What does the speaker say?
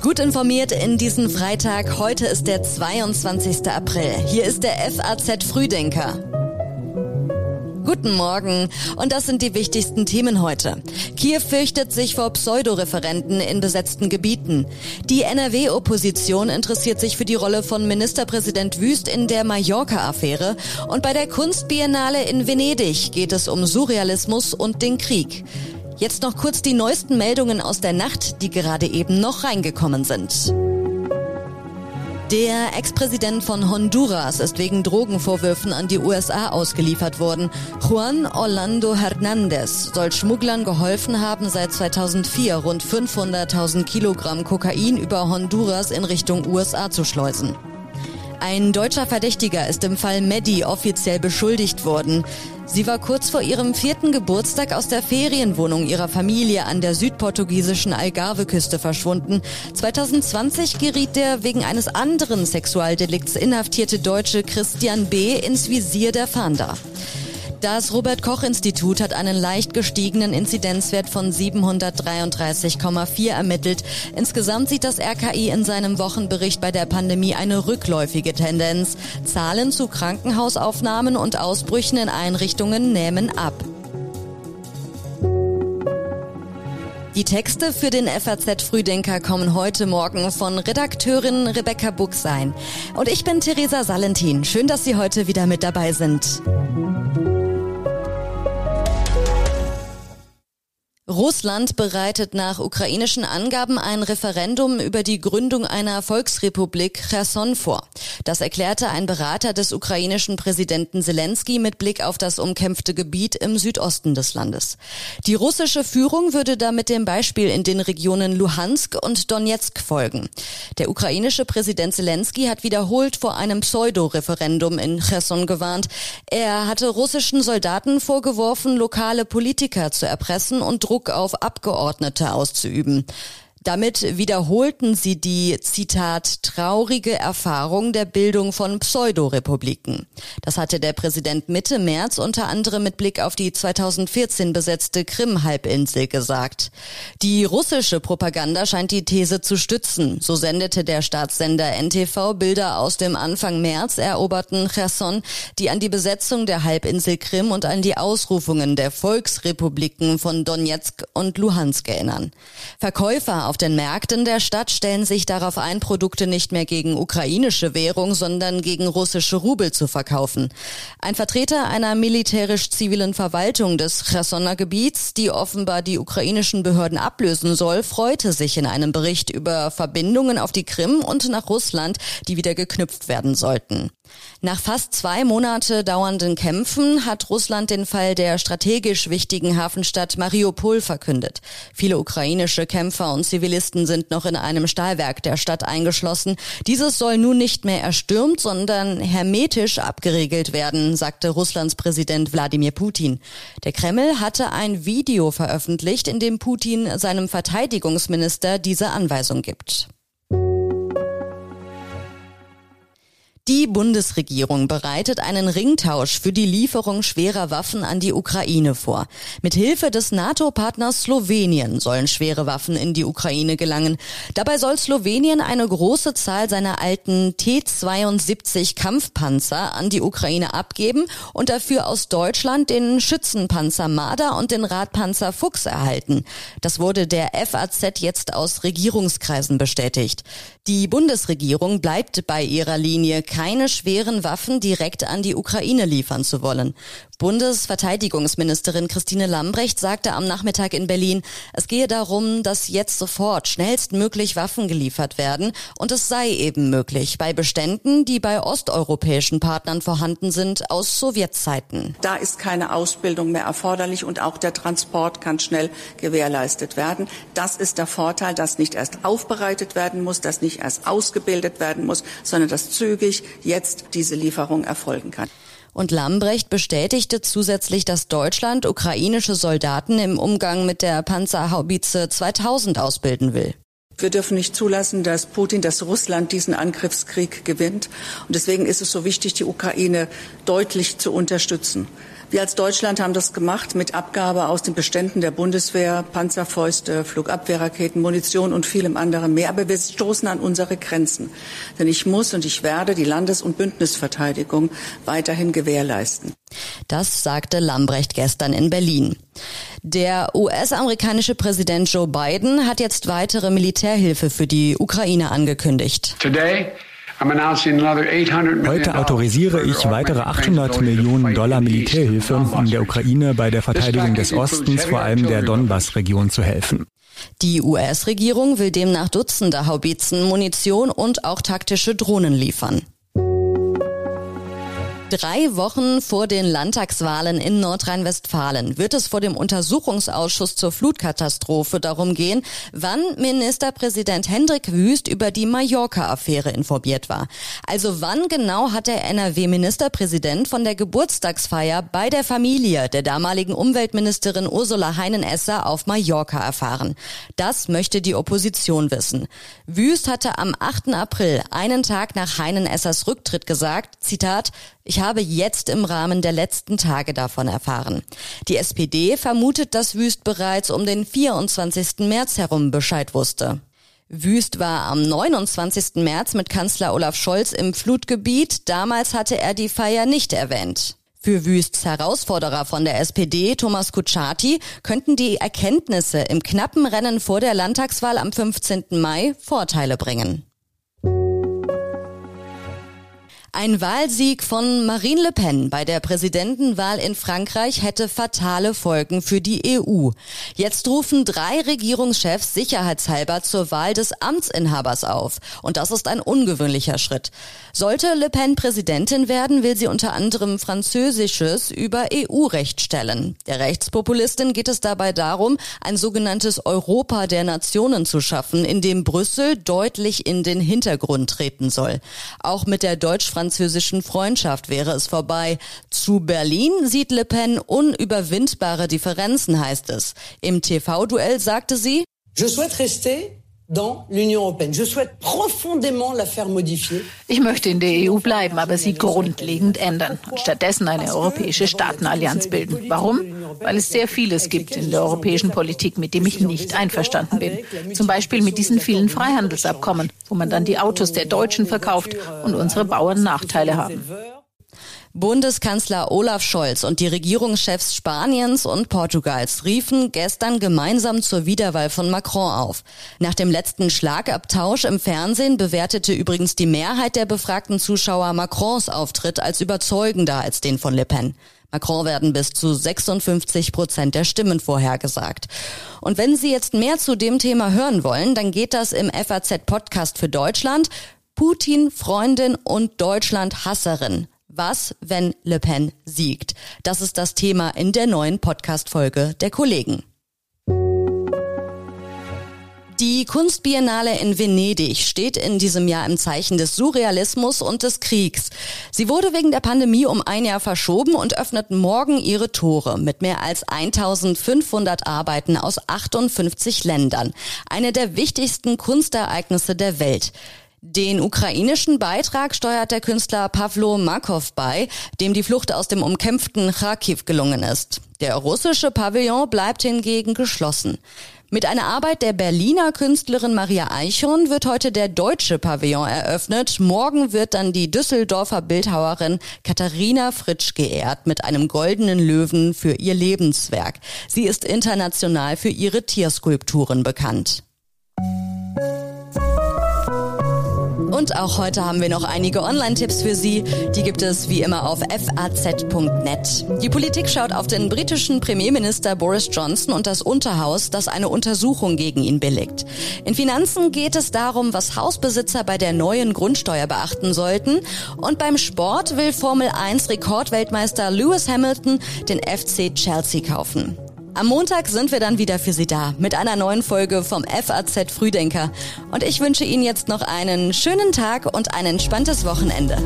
Gut informiert in diesen Freitag. Heute ist der 22. April. Hier ist der FAZ Frühdenker. Guten Morgen. Und das sind die wichtigsten Themen heute. Kiew fürchtet sich vor Pseudoreferenten in besetzten Gebieten. Die NRW-Opposition interessiert sich für die Rolle von Ministerpräsident Wüst in der Mallorca-Affäre. Und bei der Kunstbiennale in Venedig geht es um Surrealismus und den Krieg. Jetzt noch kurz die neuesten Meldungen aus der Nacht, die gerade eben noch reingekommen sind. Der Ex-Präsident von Honduras ist wegen Drogenvorwürfen an die USA ausgeliefert worden. Juan Orlando Hernandez soll Schmugglern geholfen haben, seit 2004 rund 500.000 Kilogramm Kokain über Honduras in Richtung USA zu schleusen. Ein deutscher Verdächtiger ist im Fall Medi offiziell beschuldigt worden. Sie war kurz vor ihrem vierten Geburtstag aus der Ferienwohnung ihrer Familie an der südportugiesischen Algarve-Küste verschwunden. 2020 geriet der wegen eines anderen Sexualdelikts inhaftierte Deutsche Christian B. ins Visier der Fahnder. Das Robert Koch Institut hat einen leicht gestiegenen Inzidenzwert von 733,4 ermittelt. Insgesamt sieht das RKI in seinem Wochenbericht bei der Pandemie eine rückläufige Tendenz. Zahlen zu Krankenhausaufnahmen und Ausbrüchen in Einrichtungen nehmen ab. Die Texte für den FAZ Frühdenker kommen heute Morgen von Redakteurin Rebecca Buchsein. Und ich bin Theresa Salentin. Schön, dass Sie heute wieder mit dabei sind. Russland bereitet nach ukrainischen Angaben ein Referendum über die Gründung einer Volksrepublik Cherson vor. Das erklärte ein Berater des ukrainischen Präsidenten Zelensky mit Blick auf das umkämpfte Gebiet im Südosten des Landes. Die russische Führung würde damit dem Beispiel in den Regionen Luhansk und Donetsk folgen. Der ukrainische Präsident Zelensky hat wiederholt vor einem Pseudo-Referendum in Cherson gewarnt. Er hatte russischen Soldaten vorgeworfen, lokale Politiker zu erpressen und Druck Auf Abgeordnete auszuüben. Damit wiederholten sie die, Zitat, traurige Erfahrung der Bildung von Pseudorepubliken. Das hatte der Präsident Mitte März unter anderem mit Blick auf die 2014 besetzte Krim-Halbinsel gesagt. Die russische Propaganda scheint die These zu stützen. So sendete der Staatssender NTV Bilder aus dem Anfang März eroberten Cherson, die an die Besetzung der Halbinsel Krim und an die Ausrufungen der Volksrepubliken von Donetsk und Luhansk erinnern. Verkäufer auf den Märkten der Stadt stellen sich darauf ein, Produkte nicht mehr gegen ukrainische Währung, sondern gegen russische Rubel zu verkaufen. Ein Vertreter einer militärisch-zivilen Verwaltung des Chersoner Gebiets, die offenbar die ukrainischen Behörden ablösen soll, freute sich in einem Bericht über Verbindungen auf die Krim und nach Russland, die wieder geknüpft werden sollten. Nach fast zwei Monate dauernden Kämpfen hat Russland den Fall der strategisch wichtigen Hafenstadt Mariupol verkündet. Viele ukrainische Kämpfer und Zivilisten sind noch in einem Stahlwerk der Stadt eingeschlossen. Dieses soll nun nicht mehr erstürmt, sondern hermetisch abgeriegelt werden, sagte Russlands Präsident Wladimir Putin. Der Kreml hatte ein Video veröffentlicht, in dem Putin seinem Verteidigungsminister diese Anweisung gibt. Die Bundesregierung bereitet einen Ringtausch für die Lieferung schwerer Waffen an die Ukraine vor. Mit Hilfe des NATO-Partners Slowenien sollen schwere Waffen in die Ukraine gelangen. Dabei soll Slowenien eine große Zahl seiner alten T-72 Kampfpanzer an die Ukraine abgeben und dafür aus Deutschland den Schützenpanzer Marder und den Radpanzer Fuchs erhalten. Das wurde der FAZ jetzt aus Regierungskreisen bestätigt. Die Bundesregierung bleibt bei ihrer Linie keine schweren Waffen direkt an die Ukraine liefern zu wollen. Bundesverteidigungsministerin Christine Lambrecht sagte am Nachmittag in Berlin, es gehe darum, dass jetzt sofort schnellstmöglich Waffen geliefert werden und es sei eben möglich bei Beständen, die bei osteuropäischen Partnern vorhanden sind aus Sowjetzeiten. Da ist keine Ausbildung mehr erforderlich und auch der Transport kann schnell gewährleistet werden. Das ist der Vorteil, dass nicht erst aufbereitet werden muss, dass nicht erst ausgebildet werden muss, sondern dass zügig jetzt diese Lieferung erfolgen kann. Und Lambrecht bestätigte zusätzlich, dass Deutschland ukrainische Soldaten im Umgang mit der Panzerhaubitze 2000 ausbilden will. Wir dürfen nicht zulassen, dass Putin, dass Russland diesen Angriffskrieg gewinnt. Und deswegen ist es so wichtig, die Ukraine deutlich zu unterstützen. Wir als Deutschland haben das gemacht mit Abgabe aus den Beständen der Bundeswehr, Panzerfäuste, Flugabwehrraketen, Munition und vielem anderen mehr. Aber wir stoßen an unsere Grenzen. Denn ich muss und ich werde die Landes- und Bündnisverteidigung weiterhin gewährleisten. Das sagte Lambrecht gestern in Berlin. Der US-amerikanische Präsident Joe Biden hat jetzt weitere Militärhilfe für die Ukraine angekündigt. Today Heute autorisiere ich weitere 800 Millionen Dollar Militärhilfe, um der Ukraine bei der Verteidigung des Ostens, vor allem der Donbass-Region, zu helfen. Die US-Regierung will demnach Dutzende Haubitzen, Munition und auch taktische Drohnen liefern. Drei Wochen vor den Landtagswahlen in Nordrhein-Westfalen wird es vor dem Untersuchungsausschuss zur Flutkatastrophe darum gehen, wann Ministerpräsident Hendrik Wüst über die Mallorca-Affäre informiert war. Also wann genau hat der NRW-Ministerpräsident von der Geburtstagsfeier bei der Familie der damaligen Umweltministerin Ursula Heinen-Esser auf Mallorca erfahren. Das möchte die Opposition wissen. Wüst hatte am 8. April, einen Tag nach Heinen-Essers Rücktritt gesagt, Zitat, ich habe jetzt im Rahmen der letzten Tage davon erfahren. Die SPD vermutet, dass Wüst bereits um den 24. März herum Bescheid wusste. Wüst war am 29. März mit Kanzler Olaf Scholz im Flutgebiet. Damals hatte er die Feier nicht erwähnt. Für Wüsts Herausforderer von der SPD, Thomas Kutschaty, könnten die Erkenntnisse im knappen Rennen vor der Landtagswahl am 15. Mai Vorteile bringen. Ein Wahlsieg von Marine Le Pen bei der Präsidentenwahl in Frankreich hätte fatale Folgen für die EU. Jetzt rufen drei Regierungschefs sicherheitshalber zur Wahl des Amtsinhabers auf. Und das ist ein ungewöhnlicher Schritt. Sollte Le Pen Präsidentin werden, will sie unter anderem Französisches über EU-Recht stellen. Der Rechtspopulistin geht es dabei darum, ein sogenanntes Europa der Nationen zu schaffen, in dem Brüssel deutlich in den Hintergrund treten soll. Auch mit der deutsch französischen Freundschaft wäre es vorbei. Zu Berlin sieht Le Pen unüberwindbare Differenzen, heißt es. Im TV-Duell sagte sie, Je souhaite rester dans l'Union européenne. Je souhaite profondément la faire modifier. Ich möchte in der EU bleiben, aber sie grundlegend ändern und stattdessen eine europäische Staatenallianz bilden. Warum? Weil es sehr vieles gibt in der europäischen Politik, mit dem ich nicht einverstanden bin. Zum Beispiel mit diesen vielen Freihandelsabkommen, wo man dann die Autos der Deutschen verkauft und unsere Bauern Nachteile haben. Bundeskanzler Olaf Scholz und die Regierungschefs Spaniens und Portugals riefen gestern gemeinsam zur Wiederwahl von Macron auf. Nach dem letzten Schlagabtausch im Fernsehen bewertete übrigens die Mehrheit der befragten Zuschauer Macrons Auftritt als überzeugender als den von Le Pen. Macron werden bis zu 56 Prozent der Stimmen vorhergesagt. Und wenn Sie jetzt mehr zu dem Thema hören wollen, dann geht das im FAZ Podcast für Deutschland. Putin, Freundin und Deutschland Hasserin. Was, wenn Le Pen siegt? Das ist das Thema in der neuen Podcast-Folge der Kollegen. Die Kunstbiennale in Venedig steht in diesem Jahr im Zeichen des Surrealismus und des Kriegs. Sie wurde wegen der Pandemie um ein Jahr verschoben und öffnet morgen ihre Tore mit mehr als 1500 Arbeiten aus 58 Ländern. Eine der wichtigsten Kunstereignisse der Welt. Den ukrainischen Beitrag steuert der Künstler Pavlo Markov bei, dem die Flucht aus dem umkämpften Kharkiv gelungen ist. Der russische Pavillon bleibt hingegen geschlossen. Mit einer Arbeit der Berliner Künstlerin Maria Eichhorn wird heute der deutsche Pavillon eröffnet. Morgen wird dann die Düsseldorfer Bildhauerin Katharina Fritsch geehrt mit einem goldenen Löwen für ihr Lebenswerk. Sie ist international für ihre Tierskulpturen bekannt. Und auch heute haben wir noch einige Online-Tipps für Sie. Die gibt es wie immer auf faz.net. Die Politik schaut auf den britischen Premierminister Boris Johnson und das Unterhaus, das eine Untersuchung gegen ihn billigt. In Finanzen geht es darum, was Hausbesitzer bei der neuen Grundsteuer beachten sollten. Und beim Sport will Formel 1 Rekordweltmeister Lewis Hamilton den FC Chelsea kaufen. Am Montag sind wir dann wieder für Sie da mit einer neuen Folge vom FAZ Frühdenker. Und ich wünsche Ihnen jetzt noch einen schönen Tag und ein entspanntes Wochenende.